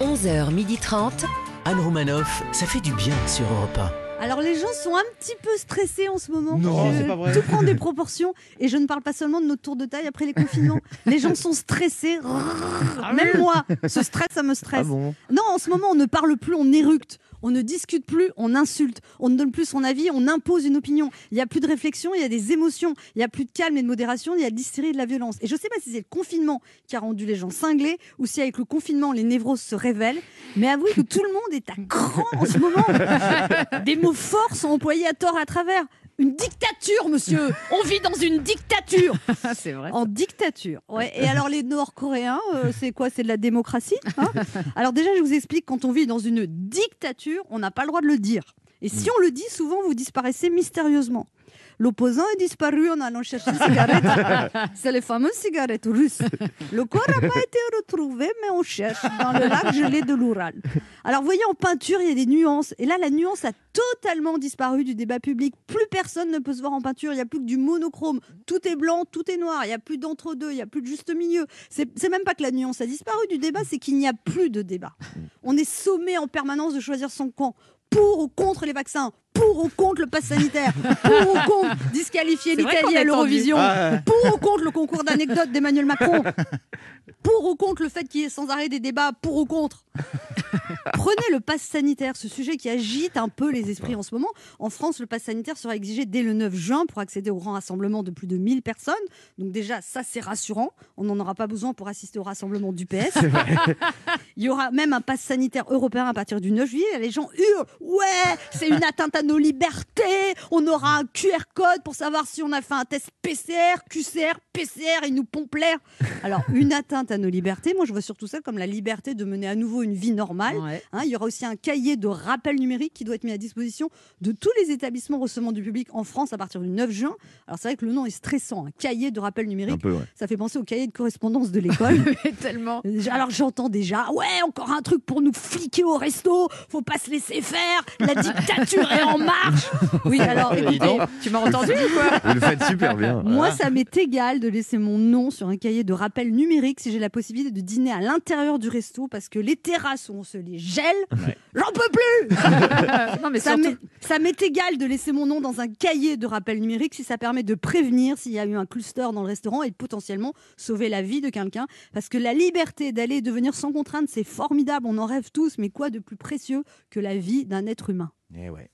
11h30. Anne Romanoff, ça fait du bien sur Europe 1. Alors les gens sont un petit peu stressés en ce moment. Non, c'est pas vrai. Tout prend des proportions et je ne parle pas seulement de notre tour de taille après les confinements. les gens sont stressés. Même moi, ce stress, ça me stresse. Ah bon Non, en ce moment, on ne parle plus, on éructe. On ne discute plus, on insulte. On ne donne plus son avis, on impose une opinion. Il n'y a plus de réflexion, il y a des émotions. Il n'y a plus de calme et de modération, il y a de l'hystérie et de la violence. Et je ne sais pas si c'est le confinement qui a rendu les gens cinglés ou si avec le confinement, les névroses se révèlent. Mais avouez que tout le monde est à cran en ce moment. Des mots forts sont employés à tort à travers. Une dictature, monsieur On vit dans une dictature c'est vrai. en dictature. Ouais. Et alors les Nord-Coréens, euh, c'est quoi? C'est de la démocratie hein? Alors déjà, je vous explique, quand on vit dans une dictature, on n'a pas le droit de le dire. Et si on le dit, souvent, vous disparaissez mystérieusement. L'opposant est disparu en allant chercher une cigarette. C'est les fameuses cigarettes russes. Le corps n'a pas été retrouvé, mais on cherche dans le lac gelé de l'Oural. Alors, vous voyez, en peinture, il y a des nuances. Et là, la nuance a totalement disparu du débat public. Plus personne ne peut se voir en peinture. Il n'y a plus que du monochrome. Tout est blanc, tout est noir. Il n'y a plus d'entre-deux. Il n'y a plus de juste milieu. C'est c'est même pas que la nuance a disparu du débat, c'est qu'il n'y a plus de débat. On est sommé en permanence de choisir son camp. Pour ou contre les vaccins Pour ou contre le pass sanitaire Pour ou contre disqualifier l'Italie à l'Eurovision Ah, Pour ou contre le concours d'anecdotes d'Emmanuel Macron Pour ou contre le fait qu'il y ait sans arrêt des débats Pour ou contre Prenez le pass sanitaire, ce sujet qui agite un peu les esprits en ce moment. En France, le pass sanitaire sera exigé dès le 9 juin pour accéder au grand rassemblement de plus de 1000 personnes. Donc déjà, ça c'est rassurant. On n'en aura pas besoin pour assister au rassemblement du PS. Il y aura même un pass sanitaire européen à partir du 9 juillet. Les gens hurlent Ouais, c'est une atteinte à nos libertés. On aura un QR code pour savoir si on a fait un test PCR, QCR, PCR, ils nous pompent l'air. Alors, une atteinte à nos libertés, moi je vois surtout ça comme la liberté de mener à nouveau une vie normale. Ouais. Hein, il y aura aussi un cahier de rappel numérique qui doit être mis à disposition de tous les établissements recevant du public en France à partir du 9 juin. Alors c'est vrai que le nom est stressant, un cahier de rappel numérique. peu, ouais. Ça fait penser au cahier de correspondance de l'école. Tellement. Alors j'entends déjà, ouais, encore un truc pour nous fliquer au resto, faut pas se laisser faire, la dictature est en marche. Oui, alors écoutez, Tu m'as entendu ou quoi? Vous le faites super bien. moi ça m'est égal de laisser mon nom sur un cahier de rappel numérique si j'ai la possibilité de dîner à l'intérieur du resto parce que les terrasses où on se les j'en peux plus. Non, mais Ça m'est- ça m'est égal de laisser mon nom dans un cahier de rappel numérique si ça permet de prévenir s'il y a eu un cluster dans le restaurant et de potentiellement sauver la vie de quelqu'un. Parce que la liberté d'aller et de venir sans contrainte, c'est formidable, on en rêve tous, mais quoi de plus précieux que la vie d'un être humain? Eh ouais.